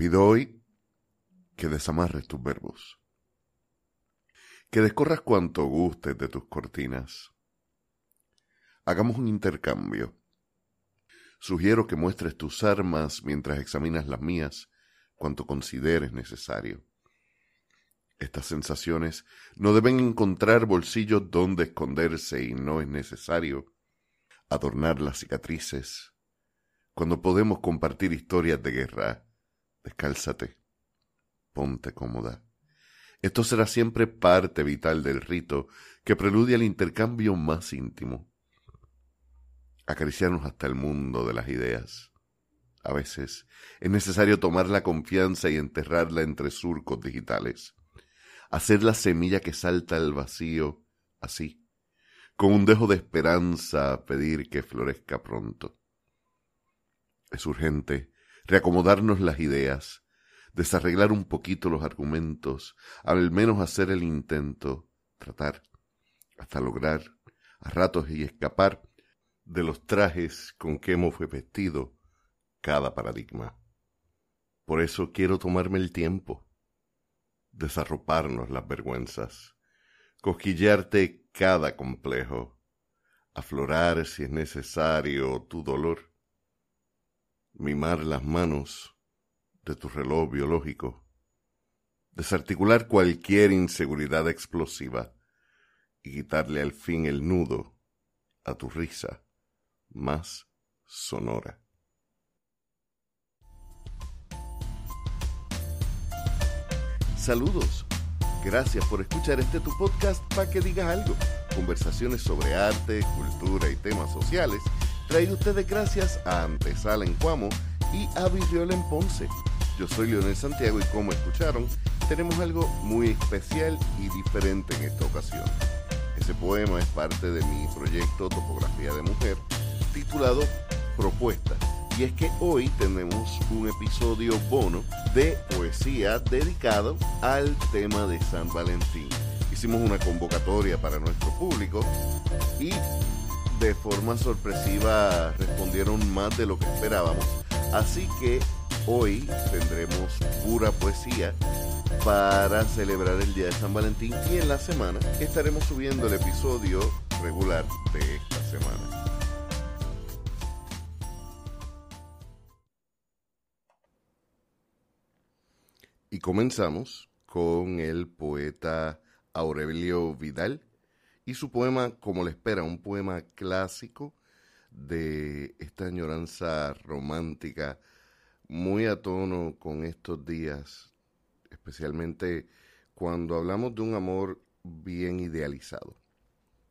Pido hoy que desamarres tus verbos, que descorras cuanto gustes de tus cortinas. Hagamos un intercambio. Sugiero que muestres tus armas mientras examinas las mías, cuanto consideres necesario. Estas sensaciones no deben encontrar bolsillos donde esconderse y no es necesario adornar las cicatrices. Cuando podemos compartir historias de guerra, descálzate ponte cómoda. Esto será siempre parte vital del rito que preludia el intercambio más íntimo. Acariciarnos hasta el mundo de las ideas. A veces es necesario tomar la confianza y enterrarla entre surcos digitales. Hacer la semilla que salta al vacío, así, con un dejo de esperanza, pedir que florezca pronto. Es urgente reacomodarnos las ideas, desarreglar un poquito los argumentos, al menos hacer el intento, tratar, hasta lograr, a ratos y escapar de los trajes con que hemos vestido cada paradigma. Por eso quiero tomarme el tiempo, desarroparnos las vergüenzas, cosquillearte cada complejo, aflorar si es necesario tu dolor, mimar las manos de tu reloj biológico, desarticular cualquier inseguridad explosiva y quitarle al fin el nudo a tu risa más sonora. Saludos. Gracias por escuchar este tu podcast para que digas algo. Conversaciones sobre arte, cultura y temas sociales. Traído ustedes gracias a Antesala en Cuamo y a Virriola en Ponce. Yo soy Leonel Santiago y como escucharon, tenemos algo muy especial y diferente en esta ocasión. Ese poema es parte de mi proyecto Topografía de Mujer, titulado Propuesta. Y es que hoy tenemos un episodio bono de poesía dedicado al tema de San Valentín. Hicimos una convocatoria para nuestro público y de forma sorpresiva respondieron más de lo que esperábamos. Así que Hoy tendremos pura poesía para celebrar el Día de San Valentín y en la semana estaremos subiendo el episodio regular de esta semana. Y comenzamos con el poeta Aurelio Vidal y su poema Como le espera, un poema clásico de esta añoranza romántica muy a tono con estos días, especialmente cuando hablamos de un amor bien idealizado.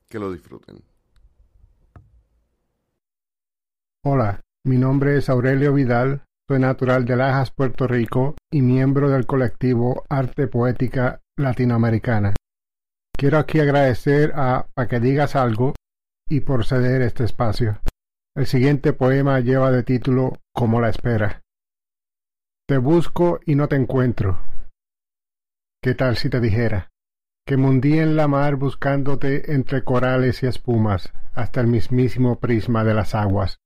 Que lo disfruten. Hola, mi nombre es Aurelio Vidal, soy natural de Lajas, Puerto Rico y miembro del colectivo Arte Poética Latinoamericana. Quiero aquí agradecer a Pa' que digas algo y por ceder este espacio. El siguiente poema lleva de título Como la espera. Te busco y no te encuentro. ¿Qué tal si te dijera? Que mundí en la mar buscándote entre corales y espumas, hasta el mismísimo prisma de las aguas,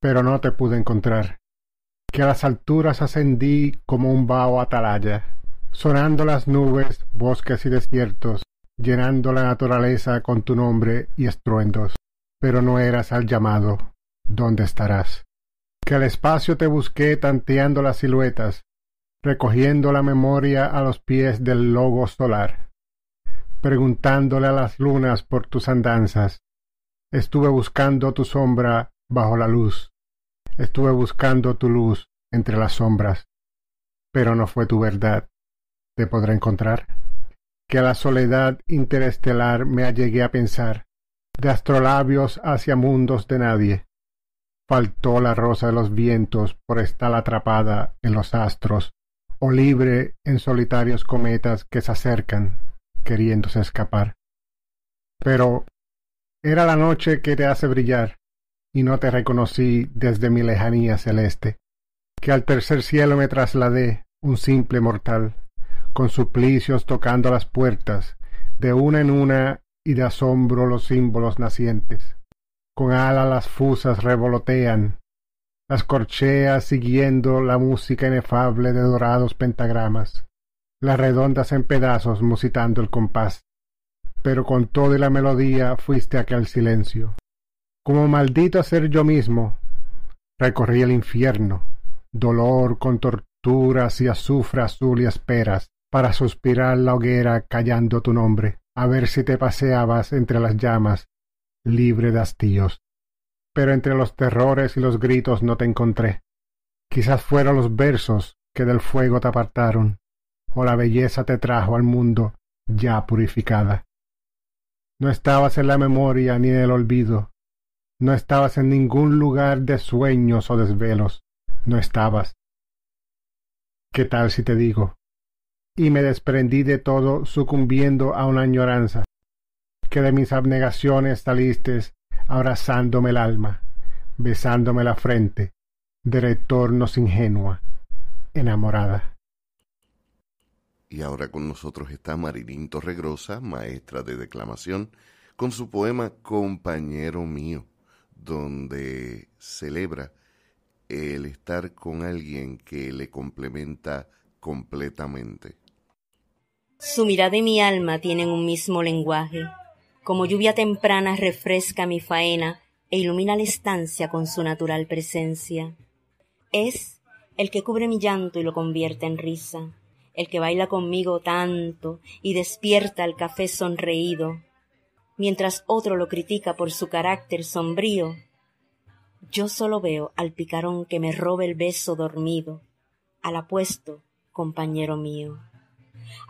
pero no te pude encontrar. Que a las alturas ascendí como un vaho atalaya, sonando las nubes, bosques y desiertos, llenando la naturaleza con tu nombre y estruendos, pero no eras al llamado. ¿Dónde estarás? que al espacio te busqué tanteando las siluetas, recogiendo la memoria a los pies del logo solar, preguntándole a las lunas por tus andanzas. Estuve buscando tu sombra bajo la luz, estuve buscando tu luz entre las sombras, pero no fue tu verdad. ¿Te podré encontrar? Que a la soledad interestelar me allegué a pensar, de astrolabios hacia mundos de nadie, faltó la rosa de los vientos por estar atrapada en los astros, o libre en solitarios cometas que se acercan, queriéndose escapar. Pero era la noche que te hace brillar, y no te reconocí desde mi lejanía celeste, que al tercer cielo me trasladé, un simple mortal, con suplicios tocando las puertas, de una en una y de asombro los símbolos nacientes con alas las fusas revolotean, las corcheas siguiendo la música inefable de dorados pentagramas, las redondas en pedazos musitando el compás. Pero con toda la melodía fuiste aquel silencio. Como maldito a ser yo mismo, recorrí el infierno, dolor con torturas y azufre azul y esperas, para suspirar la hoguera callando tu nombre, a ver si te paseabas entre las llamas, libre de hastíos pero entre los terrores y los gritos no te encontré. Quizás fueron los versos que del fuego te apartaron, o la belleza te trajo al mundo ya purificada. No estabas en la memoria ni en el olvido, no estabas en ningún lugar de sueños o desvelos, no estabas. ¿Qué tal si te digo? Y me desprendí de todo sucumbiendo a una añoranza, que de mis abnegaciones saliste abrazándome el alma, besándome la frente, de retornos ingenua, enamorada. Y ahora con nosotros está Marilín Torregrosa, maestra de declamación, con su poema Compañero mío, donde celebra el estar con alguien que le complementa completamente. Su mirada y mi alma tienen un mismo lenguaje como lluvia temprana refresca mi faena e ilumina la estancia con su natural presencia. Es el que cubre mi llanto y lo convierte en risa, el que baila conmigo tanto y despierta el café sonreído, mientras otro lo critica por su carácter sombrío. Yo solo veo al picarón que me roba el beso dormido, al apuesto compañero mío,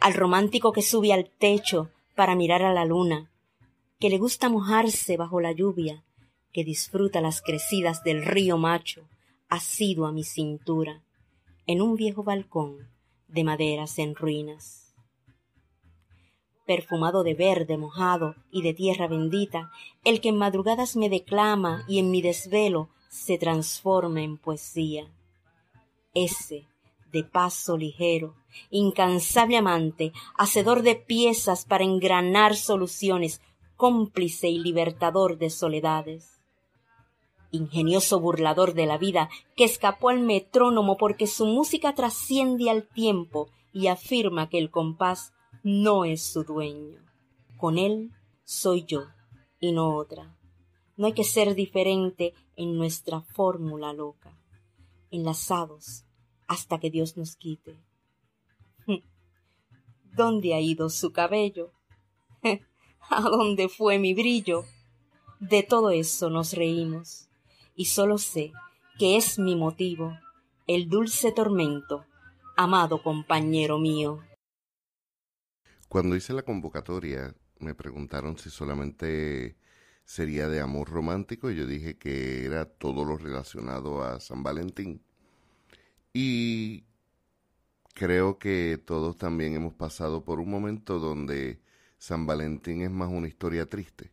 al romántico que sube al techo para mirar a la luna, que le gusta mojarse bajo la lluvia, que disfruta las crecidas del río Macho, asido a mi cintura, en un viejo balcón de maderas en ruinas. Perfumado de verde mojado y de tierra bendita, el que en madrugadas me declama y en mi desvelo se transforma en poesía. Ese, de paso ligero, incansable amante, hacedor de piezas para engranar soluciones, cómplice y libertador de soledades. Ingenioso burlador de la vida, que escapó al metrónomo porque su música trasciende al tiempo y afirma que el compás no es su dueño. Con él soy yo y no otra. No hay que ser diferente en nuestra fórmula loca, enlazados hasta que Dios nos quite. ¿Dónde ha ido su cabello? ¿A dónde fue mi brillo? De todo eso nos reímos, y solo sé que es mi motivo el dulce tormento, amado compañero mío. Cuando hice la convocatoria, me preguntaron si solamente sería de amor romántico y yo dije que era todo lo relacionado a San Valentín. Y creo que todos también hemos pasado por un momento donde San Valentín es más una historia triste.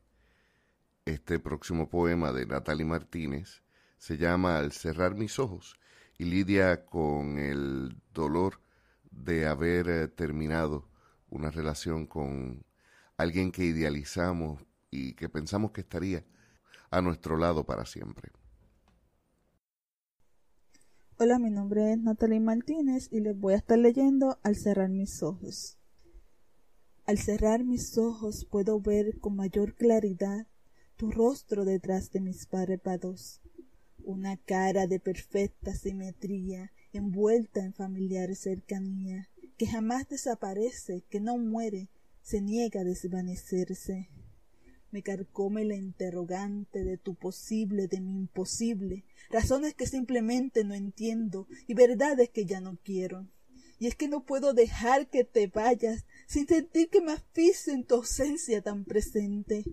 Este próximo poema de Natalie Martínez se llama Al cerrar mis ojos y lidia con el dolor de haber eh, terminado una relación con alguien que idealizamos y que pensamos que estaría a nuestro lado para siempre. Hola, mi nombre es Natalie Martínez y les voy a estar leyendo Al cerrar mis ojos. Al cerrar mis ojos puedo ver con mayor claridad tu rostro detrás de mis párpados, una cara de perfecta simetría, envuelta en familiar cercanía, que jamás desaparece, que no muere, se niega a desvanecerse. Me carcome la interrogante de tu posible, de mi imposible, razones que simplemente no entiendo y verdades que ya no quiero. Y es que no puedo dejar que te vayas sin sentir que me asfixio en tu ausencia tan presente.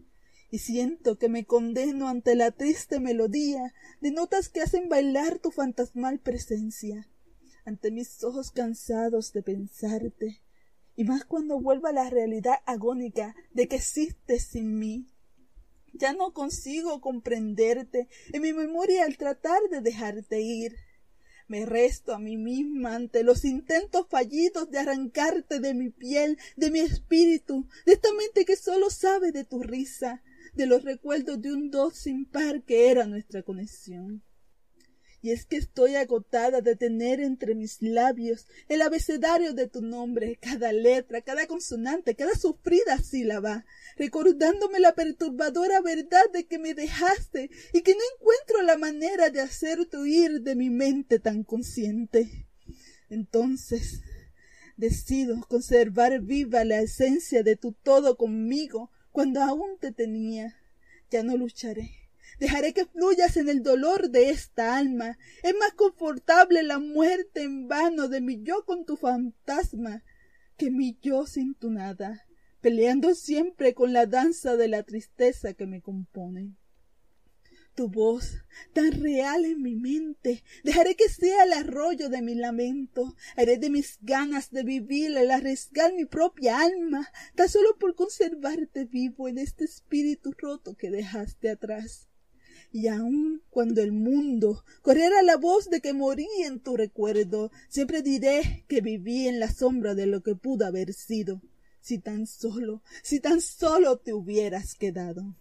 Y siento que me condeno ante la triste melodía de notas que hacen bailar tu fantasmal presencia, ante mis ojos cansados de pensarte, y más cuando vuelva la realidad agónica de que existes sin mí. Ya no consigo comprenderte en mi memoria al tratar de dejarte ir. Me resto a mí misma ante los intentos fallidos de arrancarte de mi piel, de mi espíritu, de esta mente que solo sabe de tu risa, de los recuerdos de un dos sin par que era nuestra conexión. Y es que estoy agotada de tener entre mis labios el abecedario de tu nombre, cada letra, cada consonante, cada sufrida sílaba, recordándome la perturbadora verdad de que me dejaste y que no encuentro la manera de hacerte huir de mi mente tan consciente. Entonces, decido conservar viva la esencia de tu todo conmigo cuando aún te tenía. Ya no lucharé Dejaré que fluyas en el dolor de esta alma. Es más confortable la muerte en vano de mi yo con tu fantasma que mi yo sin tu nada, peleando siempre con la danza de la tristeza que me compone. Tu voz, tan real en mi mente, dejaré que sea el arroyo de mi lamento, haré de mis ganas de vivir el arriesgar mi propia alma, tan solo por conservarte vivo en este espíritu roto que dejaste atrás y aun cuando el mundo corriera la voz de que morí en tu recuerdo, siempre diré que viví en la sombra de lo que pudo haber sido, si tan solo, si tan solo te hubieras quedado.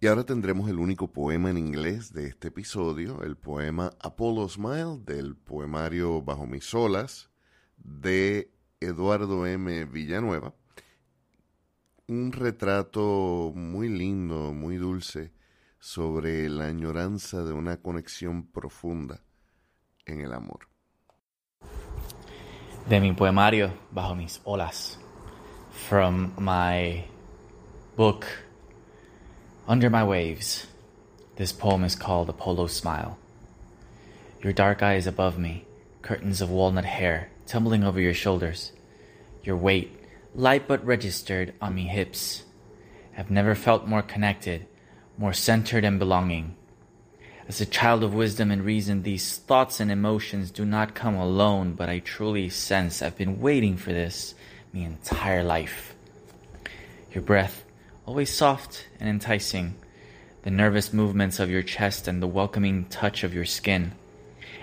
Y ahora tendremos el único poema en inglés de este episodio, el poema Apollo Smile del poemario Bajo mis olas de Eduardo M. Villanueva. Un retrato muy lindo, muy dulce sobre la añoranza de una conexión profunda en el amor. De mi poemario Bajo mis olas. From my book Under My Waves. This poem is called Apollo Smile. Your dark eyes above me, curtains of walnut hair tumbling over your shoulders. Your weight, light but registered on me hips. I've never felt more connected more centered and belonging. As a child of wisdom and reason, these thoughts and emotions do not come alone, but I truly sense I've been waiting for this my entire life. Your breath, always soft and enticing, the nervous movements of your chest and the welcoming touch of your skin.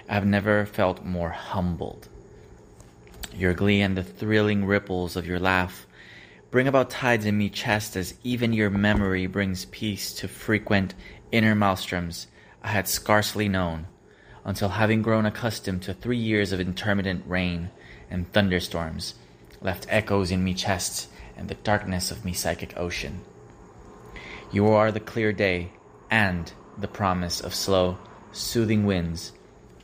I've never felt more humbled. Your glee and the thrilling ripples of your laugh Bring about tides in me chest as even your memory brings peace to frequent inner maelstroms I had scarcely known, until having grown accustomed to three years of intermittent rain and thunderstorms, left echoes in me chest and the darkness of me psychic ocean. You are the clear day and the promise of slow, soothing winds,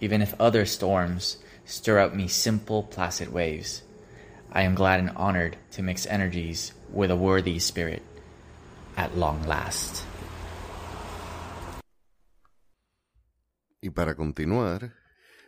even if other storms stir up me simple, placid waves. I am glad and honored to mix energies with a worthy spirit at long last. Y para continuar,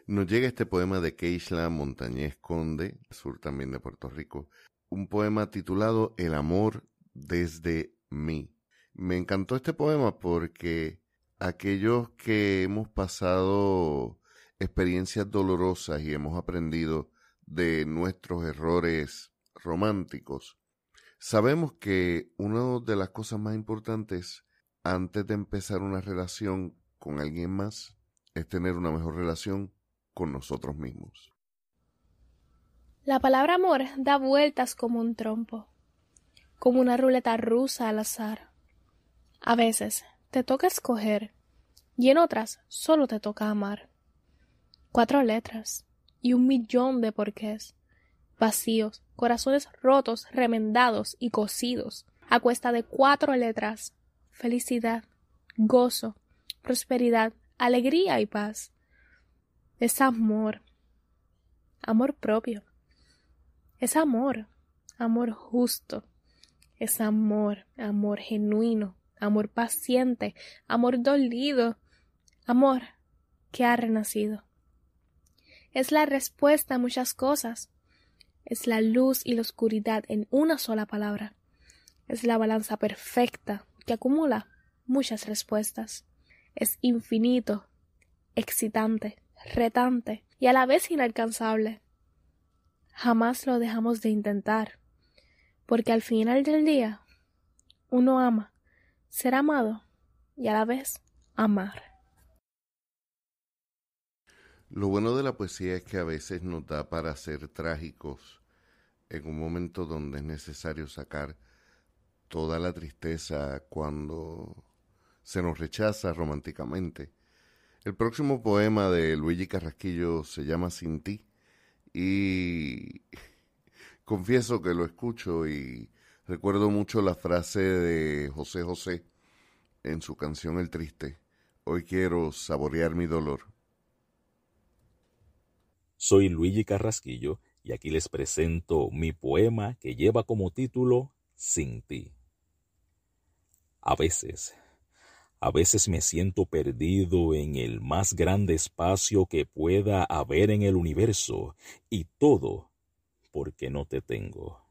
nos llega este poema de Keishla Montañez Conde, sur también de Puerto Rico, un poema titulado El amor desde mí. Me encantó este poema porque aquellos que hemos pasado experiencias dolorosas y hemos aprendido de nuestros errores románticos, sabemos que una de las cosas más importantes antes de empezar una relación con alguien más es tener una mejor relación con nosotros mismos. La palabra amor da vueltas como un trompo, como una ruleta rusa al azar. A veces te toca escoger y en otras solo te toca amar. Cuatro letras, y un millón de porqués, vacíos, corazones rotos, remendados y cosidos, a cuesta de cuatro letras, felicidad, gozo, prosperidad, alegría y paz. Es amor, amor propio, es amor, amor justo, es amor, amor genuino, amor paciente, amor dolido, amor que ha renacido es la respuesta a muchas cosas. Es la luz y la oscuridad en una sola palabra. Es la balanza perfecta que acumula muchas respuestas. Es infinito, excitante, retante y a la vez inalcanzable. Jamás lo dejamos de intentar, porque al final del día uno ama ser amado y a la vez amar. Lo bueno de la poesía es que a veces nos da para ser trágicos en un momento donde es necesario sacar toda la tristeza cuando se nos rechaza románticamente. El próximo poema de Luigi Carrasquillo se llama Sin ti y confieso que lo escucho y recuerdo mucho la frase de José José en su canción El Triste. Hoy quiero saborear mi dolor. Soy Luigi Carrasquillo y aquí les presento mi poema que lleva como título Sin ti. A veces, a veces me siento perdido en el más grande espacio que pueda haber en el universo y todo porque no te tengo.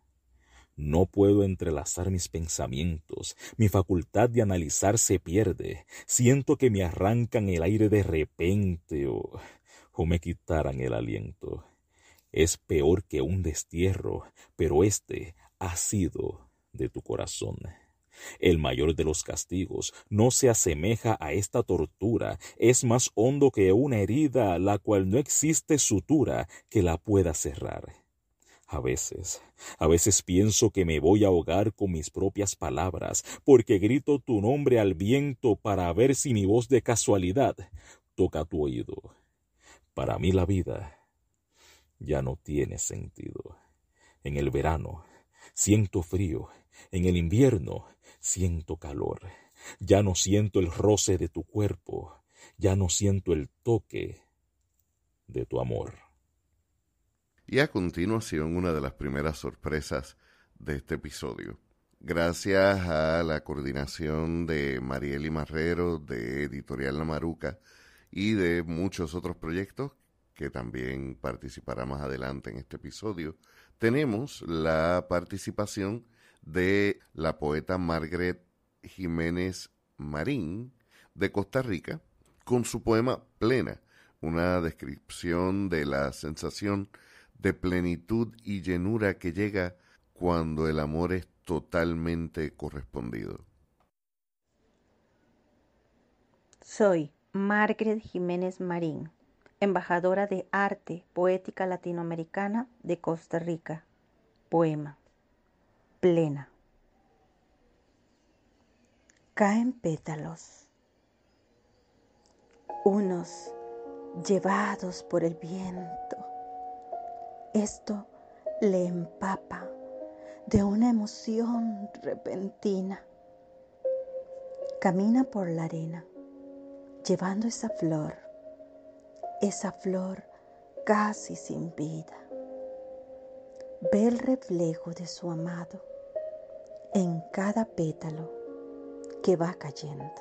No puedo entrelazar mis pensamientos, mi facultad de analizar se pierde, siento que me arrancan el aire de repente o o me quitaran el aliento. Es peor que un destierro, pero este ha sido de tu corazón. El mayor de los castigos no se asemeja a esta tortura, es más hondo que una herida, la cual no existe sutura que la pueda cerrar. A veces, a veces pienso que me voy a ahogar con mis propias palabras, porque grito tu nombre al viento para ver si mi voz de casualidad toca tu oído. Para mí la vida ya no tiene sentido. En el verano siento frío, en el invierno siento calor. Ya no siento el roce de tu cuerpo, ya no siento el toque de tu amor. Y a continuación una de las primeras sorpresas de este episodio. Gracias a la coordinación de Marieli Marrero de Editorial La Maruca, y de muchos otros proyectos que también participará más adelante en este episodio, tenemos la participación de la poeta Margaret Jiménez Marín de Costa Rica con su poema Plena, una descripción de la sensación de plenitud y llenura que llega cuando el amor es totalmente correspondido. Soy Margaret Jiménez Marín, embajadora de arte poética latinoamericana de Costa Rica. Poema. Plena. Caen pétalos, unos llevados por el viento. Esto le empapa de una emoción repentina. Camina por la arena llevando esa flor, esa flor casi sin vida. Ve el reflejo de su amado en cada pétalo que va cayendo.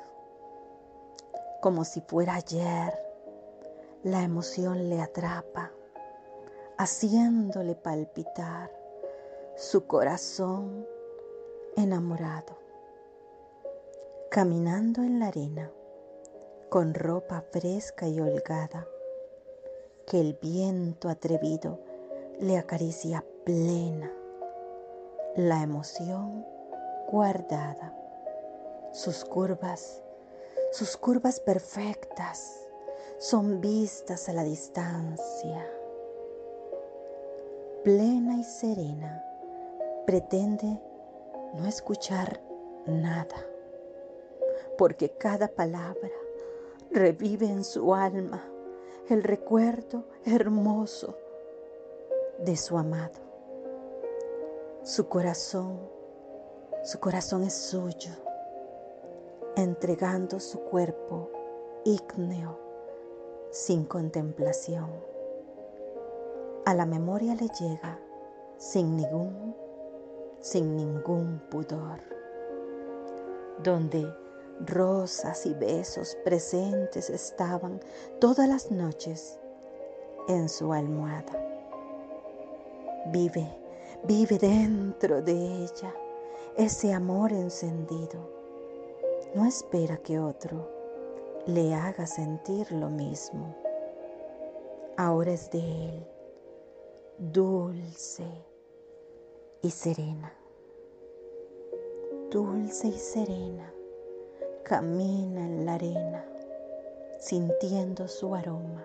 Como si fuera ayer, la emoción le atrapa, haciéndole palpitar su corazón enamorado. Caminando en la arena, con ropa fresca y holgada, que el viento atrevido le acaricia plena, la emoción guardada, sus curvas, sus curvas perfectas son vistas a la distancia. Plena y serena, pretende no escuchar nada, porque cada palabra revive en su alma el recuerdo hermoso de su amado. Su corazón, su corazón es suyo, entregando su cuerpo ígneo sin contemplación. A la memoria le llega sin ningún, sin ningún pudor, donde Rosas y besos presentes estaban todas las noches en su almohada. Vive, vive dentro de ella ese amor encendido. No espera que otro le haga sentir lo mismo. Ahora es de él, dulce y serena. Dulce y serena camina en la arena, sintiendo su aroma,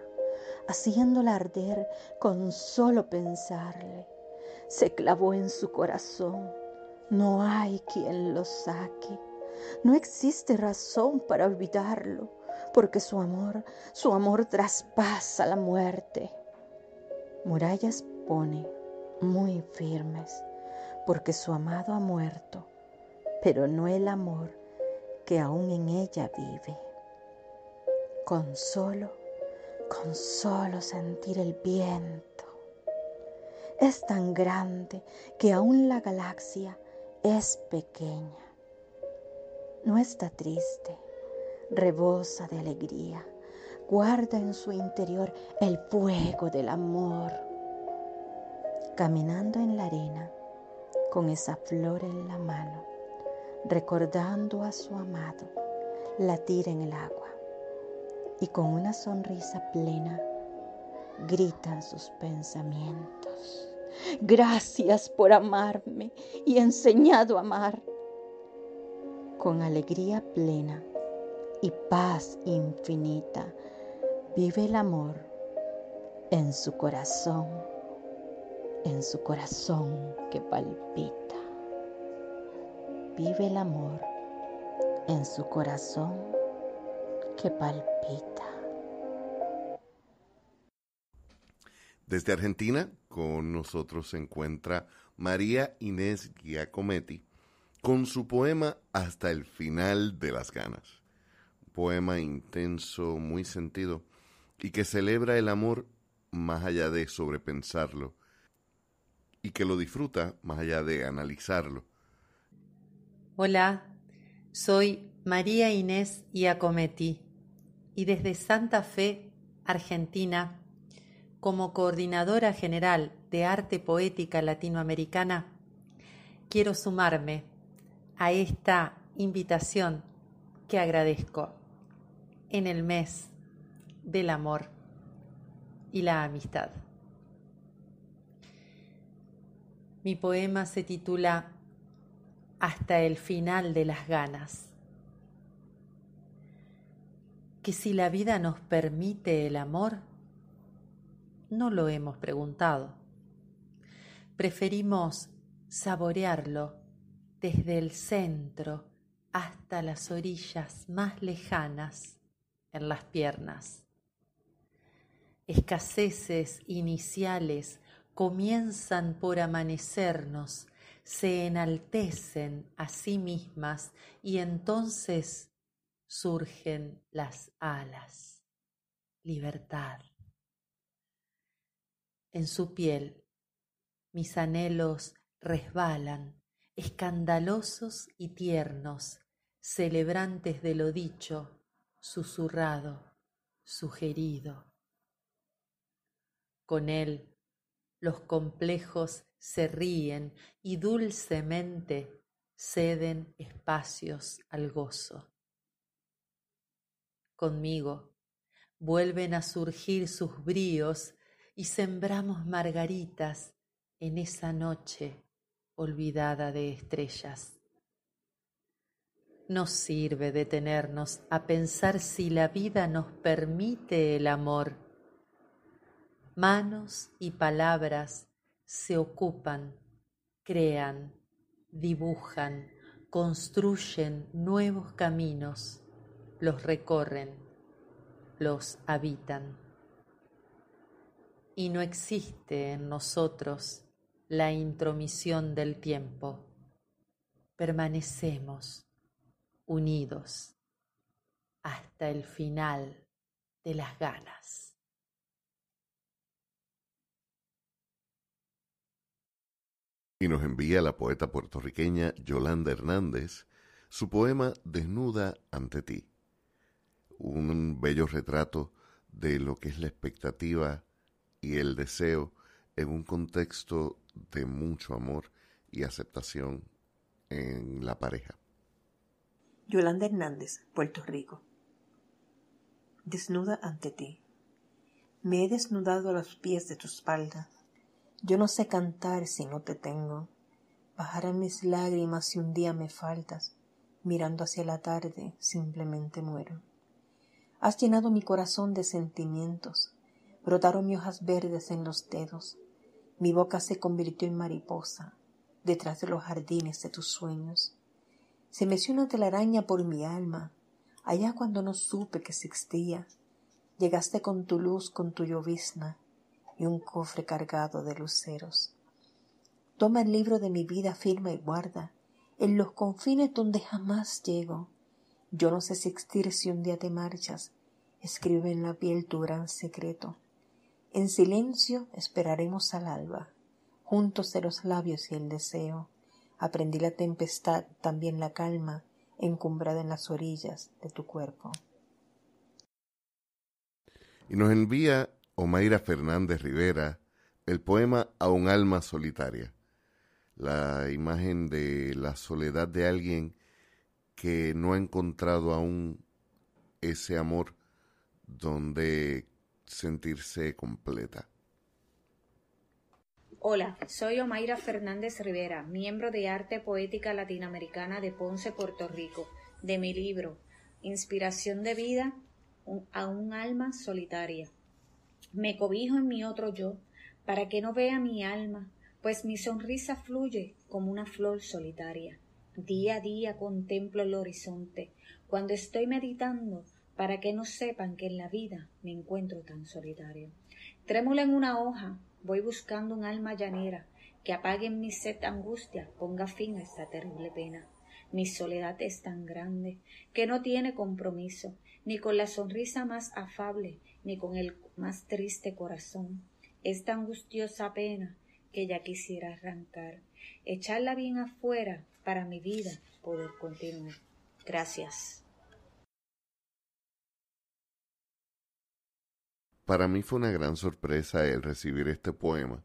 haciéndola arder con solo pensarle. Se clavó en su corazón, no hay quien lo saque. No existe razón para olvidarlo, porque su amor, su amor traspasa la muerte. Murallas pone muy firmes, porque su amado ha muerto, pero no el amor que aún en ella vive. Con solo, con solo sentir el viento. Es tan grande que aún la galaxia es pequeña. No está triste, rebosa de alegría, guarda en su interior el fuego del amor. Caminando en la arena, con esa flor en la mano, recordando a su amado, latir en el agua y con una sonrisa plena gritan sus pensamientos. Gracias por amarme y enseñado a amar. Con alegría plena y paz infinita vive el amor en su corazón, en su corazón que palpita. Vive el amor en su corazón que palpita. Desde Argentina, con nosotros se encuentra María Inés Giacometti con su poema Hasta el final de las ganas poema intenso, muy sentido, y que celebra el amor más allá de sobrepensarlo, y que lo disfruta más allá de analizarlo. Hola, soy María Inés Iacometti, y desde Santa Fe, Argentina, como coordinadora general de arte poética latinoamericana, quiero sumarme a esta invitación que agradezco en el mes del amor y la amistad. Mi poema se titula Hasta el final de las ganas. Que si la vida nos permite el amor, no lo hemos preguntado. Preferimos saborearlo desde el centro hasta las orillas más lejanas en las piernas. Escaseces iniciales comienzan por amanecernos, se enaltecen a sí mismas y entonces surgen las alas. Libertad. En su piel mis anhelos resbalan, escandalosos y tiernos, celebrantes de lo dicho, susurrado, sugerido. Con él los complejos se ríen y dulcemente ceden espacios al gozo. Conmigo vuelven a surgir sus bríos y sembramos margaritas en esa noche olvidada de estrellas. No sirve detenernos a pensar si la vida nos permite el amor. Manos y palabras se ocupan, crean, dibujan, construyen nuevos caminos, los recorren, los habitan. Y no existe en nosotros la intromisión del tiempo. Permanecemos unidos hasta el final de las ganas. Y nos envía la poeta puertorriqueña Yolanda Hernández su poema Desnuda ante ti, un bello retrato de lo que es la expectativa y el deseo en un contexto de mucho amor y aceptación en la pareja. Yolanda Hernández, Puerto Rico. Desnuda ante ti. Me he desnudado a los pies de tu espalda. Yo no sé cantar si no te tengo. Bajarán mis lágrimas si un día me faltas. Mirando hacia la tarde, simplemente muero. Has llenado mi corazón de sentimientos. Brotaron mis hojas verdes en los dedos. Mi boca se convirtió en mariposa detrás de los jardines de tus sueños se meciona una telaraña por mi alma, Allá cuando no supe que existía, llegaste con tu luz, con tu llovizna y un cofre cargado de luceros. Toma el libro de mi vida, firma y guarda, en los confines donde jamás llego. Yo no sé si existir si un día te marchas, escribe en la piel tu gran secreto. En silencio esperaremos al alba, juntos de los labios y el deseo. Aprendí la tempestad, también la calma, encumbrada en las orillas de tu cuerpo. Y nos envía Omaira Fernández Rivera el poema A un alma solitaria, la imagen de la soledad de alguien que no ha encontrado aún ese amor donde sentirse completa. Hola, soy Omaira Fernández Rivera, miembro de Arte Poética Latinoamericana de Ponce, Puerto Rico, de mi libro Inspiración de Vida a un alma solitaria. Me cobijo en mi otro yo, para que no vea mi alma, pues mi sonrisa fluye como una flor solitaria. Día a día contemplo el horizonte, cuando estoy meditando, para que no sepan que en la vida me encuentro tan solitario. Trémula en una hoja, Voy buscando un alma llanera que apague en mi sed angustia, ponga fin a esta terrible pena. Mi soledad es tan grande que no tiene compromiso, ni con la sonrisa más afable, ni con el más triste corazón. Esta angustiosa pena que ya quisiera arrancar, echarla bien afuera para mi vida poder continuar. Gracias. Para mí fue una gran sorpresa el recibir este poema.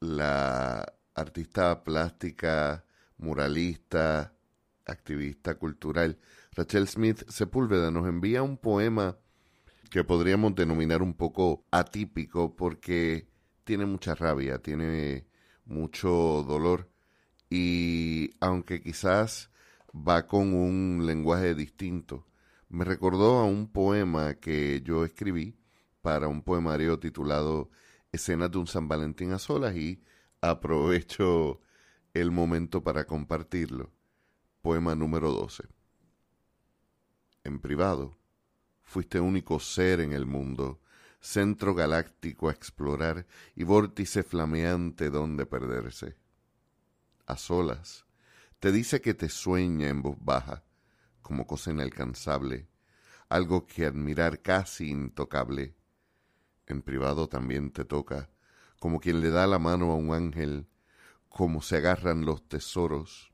La artista plástica, muralista, activista cultural, Rachel Smith Sepúlveda nos envía un poema que podríamos denominar un poco atípico porque tiene mucha rabia, tiene mucho dolor y aunque quizás va con un lenguaje distinto, me recordó a un poema que yo escribí para un poemario titulado Escenas de un San Valentín a solas y aprovecho el momento para compartirlo. Poema número 12. En privado, fuiste único ser en el mundo, centro galáctico a explorar y vórtice flameante donde perderse. A solas, te dice que te sueña en voz baja, como cosa inalcanzable, algo que admirar casi intocable, en privado también te toca, como quien le da la mano a un ángel, como se agarran los tesoros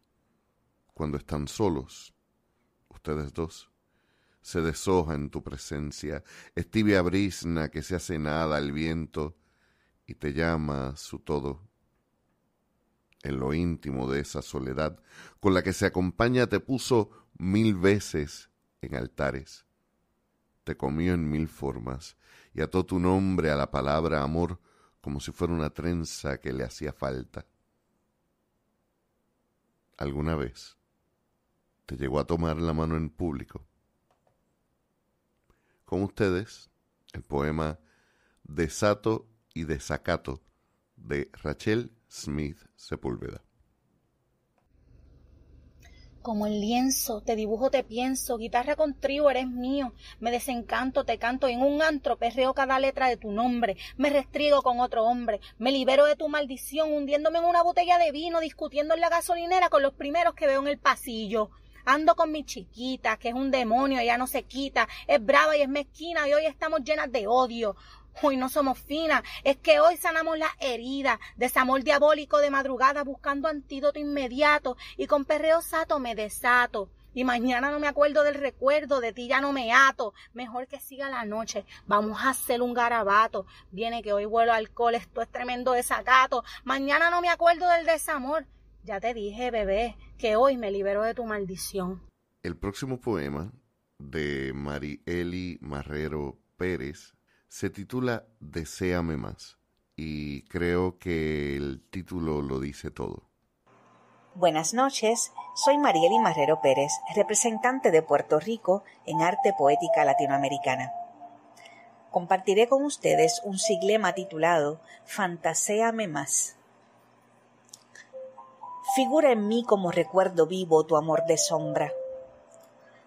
cuando están solos, ustedes dos. Se deshoja en tu presencia, es tibia brisna que se hace nada al viento y te llama su todo. En lo íntimo de esa soledad con la que se acompaña te puso mil veces en altares, te comió en mil formas y ató tu nombre a la palabra amor como si fuera una trenza que le hacía falta. ¿Alguna vez te llegó a tomar la mano en público? Con ustedes, el poema Desato y Desacato de Rachel Smith Sepúlveda. Como el lienzo, te dibujo, te pienso, guitarra con trío eres mío, me desencanto, te canto. En un antro, perreo cada letra de tu nombre, me restrigo con otro hombre, me libero de tu maldición, hundiéndome en una botella de vino, discutiendo en la gasolinera con los primeros que veo en el pasillo. Ando con mi chiquita, que es un demonio, ella no se quita, es brava y es mezquina y hoy estamos llenas de odio. Hoy no somos finas, es que hoy sanamos las heridas de ese amor diabólico de madrugada buscando antídoto inmediato y con perreo sato me desato. Y mañana no me acuerdo del recuerdo, de ti ya no me ato. Mejor que siga la noche. Vamos a hacer un garabato. Viene que hoy vuelo alcohol, esto es tremendo desacato. Mañana no me acuerdo del desamor. Ya te dije, bebé, que hoy me libero de tu maldición. El próximo poema de Marieli Marrero Pérez se titula Deseame más y creo que el título lo dice todo. Buenas noches, soy Marieli Marrero Pérez, representante de Puerto Rico en Arte Poética Latinoamericana. Compartiré con ustedes un siglema titulado Fantaséame más. Figura en mí como recuerdo vivo tu amor de sombra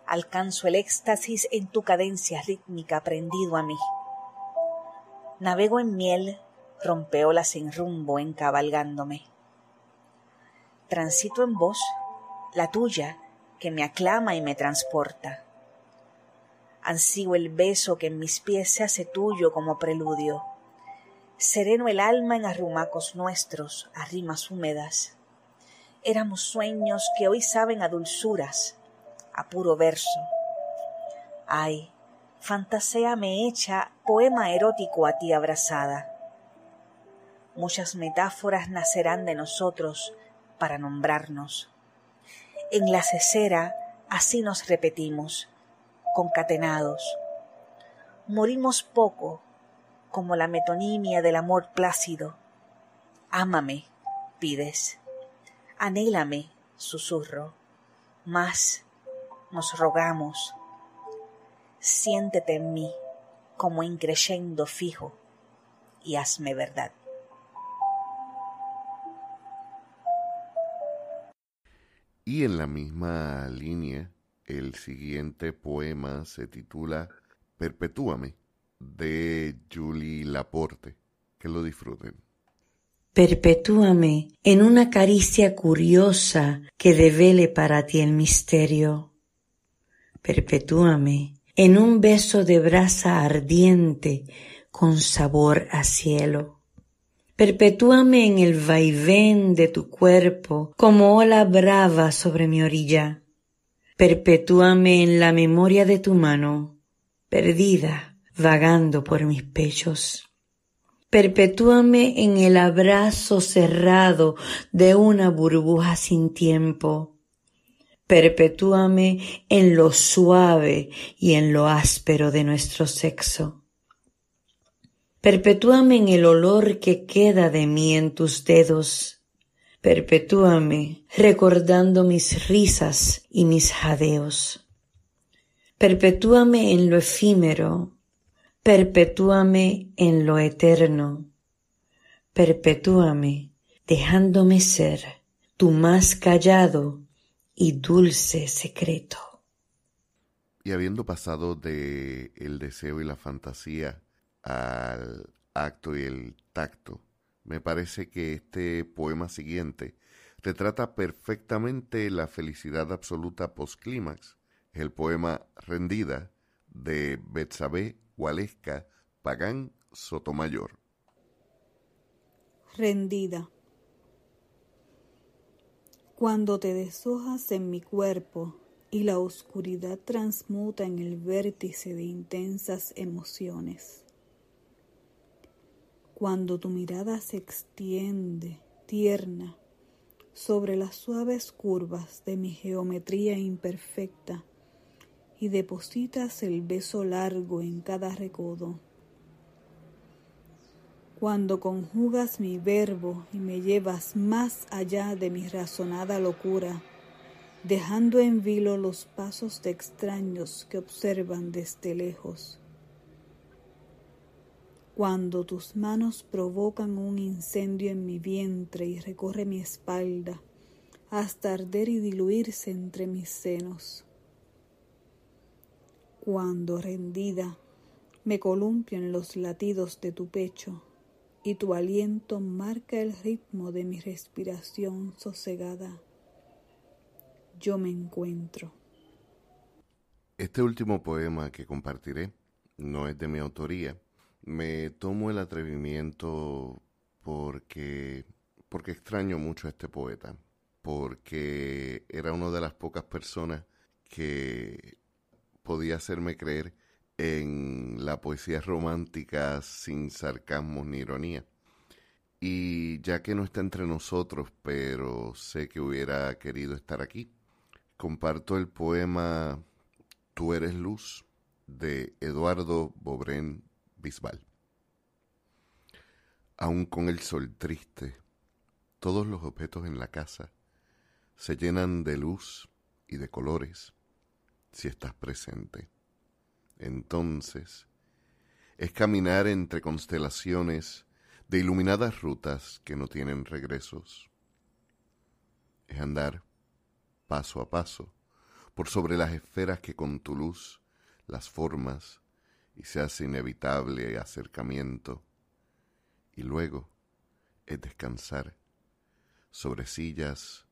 alcanzo el éxtasis en tu cadencia rítmica prendido a mí. Navego en miel, rompeola sin rumbo encabalgándome. Transito en voz, la tuya, que me aclama y me transporta. Ansío el beso que en mis pies se hace tuyo como preludio. Sereno el alma en arrumacos nuestros, a rimas húmedas. Éramos sueños que hoy saben a dulzuras, a puro verso. Ay, fantasea me echa poema erótico a ti abrazada. Muchas metáforas nacerán de nosotros para nombrarnos. En la cesera así nos repetimos, concatenados. Morimos poco, como la metonimia del amor plácido. Ámame, pides. Anhélame, susurro. Más nos rogamos. Siéntete en mí como increyendo fijo y hazme verdad. Y en la misma línea, el siguiente poema se titula Perpetúame de Julie Laporte. Que lo disfruten. Perpetúame en una caricia curiosa que devele para ti el misterio perpetúame en un beso de brasa ardiente con sabor a cielo. Perpetúame en el vaivén de tu cuerpo como ola brava sobre mi orilla. Perpetúame en la memoria de tu mano, perdida, vagando por mis pechos. Perpetúame en el abrazo cerrado de una burbuja sin tiempo perpetúame en lo suave y en lo áspero de nuestro sexo. Perpetúame en el olor que queda de mí en tus dedos. Perpetúame recordando mis risas y mis jadeos. Perpetúame en lo efímero. Perpetúame en lo eterno. Perpetúame dejándome ser tu más callado y dulce secreto. Y habiendo pasado de el deseo y la fantasía al acto y el tacto, me parece que este poema siguiente retrata perfectamente la felicidad absoluta post-clímax. el poema Rendida de Betsabe Gualesca Pagán Sotomayor. Rendida. Cuando te deshojas en mi cuerpo y la oscuridad transmuta en el vértice de intensas emociones. Cuando tu mirada se extiende, tierna, sobre las suaves curvas de mi geometría imperfecta y depositas el beso largo en cada recodo cuando conjugas mi verbo y me llevas más allá de mi razonada locura, dejando en vilo los pasos de extraños que observan desde lejos. Cuando tus manos provocan un incendio en mi vientre y recorre mi espalda, hasta arder y diluirse entre mis senos. Cuando rendida me columpio en los latidos de tu pecho, y tu aliento marca el ritmo de mi respiración sosegada. Yo me encuentro. Este último poema que compartiré no es de mi autoría. Me tomo el atrevimiento porque porque extraño mucho a este poeta, porque era una de las pocas personas que podía hacerme creer en la poesía romántica sin sarcasmo ni ironía. Y ya que no está entre nosotros, pero sé que hubiera querido estar aquí, comparto el poema Tú eres luz de Eduardo Bobrén Bisbal. Aún con el sol triste, todos los objetos en la casa se llenan de luz y de colores si estás presente entonces es caminar entre constelaciones de iluminadas rutas que no tienen regresos. Es andar paso a paso por sobre las esferas que con tu luz las formas y se hace inevitable acercamiento, y luego es descansar sobre sillas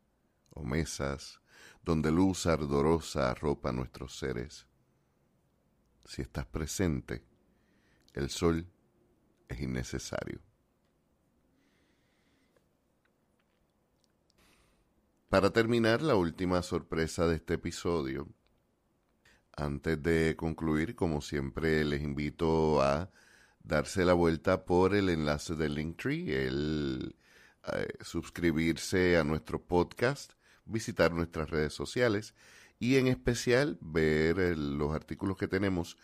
o mesas donde luz ardorosa arropa nuestros seres. Si estás presente, el sol es innecesario. Para terminar, la última sorpresa de este episodio. Antes de concluir, como siempre, les invito a darse la vuelta por el enlace del Linktree, el eh, suscribirse a nuestro podcast, visitar nuestras redes sociales y en especial ver los artículos que tenemos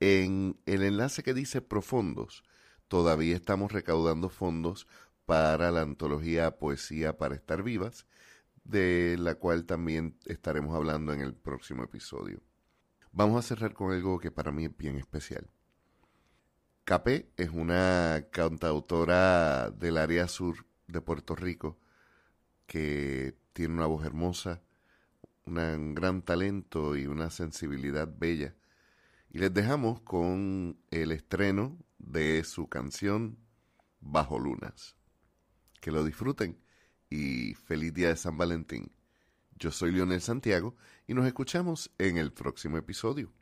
en el enlace que dice profundos. Todavía estamos recaudando fondos para la antología Poesía para estar vivas, de la cual también estaremos hablando en el próximo episodio. Vamos a cerrar con algo que para mí es bien especial. Capé es una cantautora del área sur de Puerto Rico que tiene una voz hermosa, un gran talento y una sensibilidad bella. Y les dejamos con el estreno de su canción Bajo Lunas. Que lo disfruten y feliz día de San Valentín. Yo soy Leonel Santiago y nos escuchamos en el próximo episodio.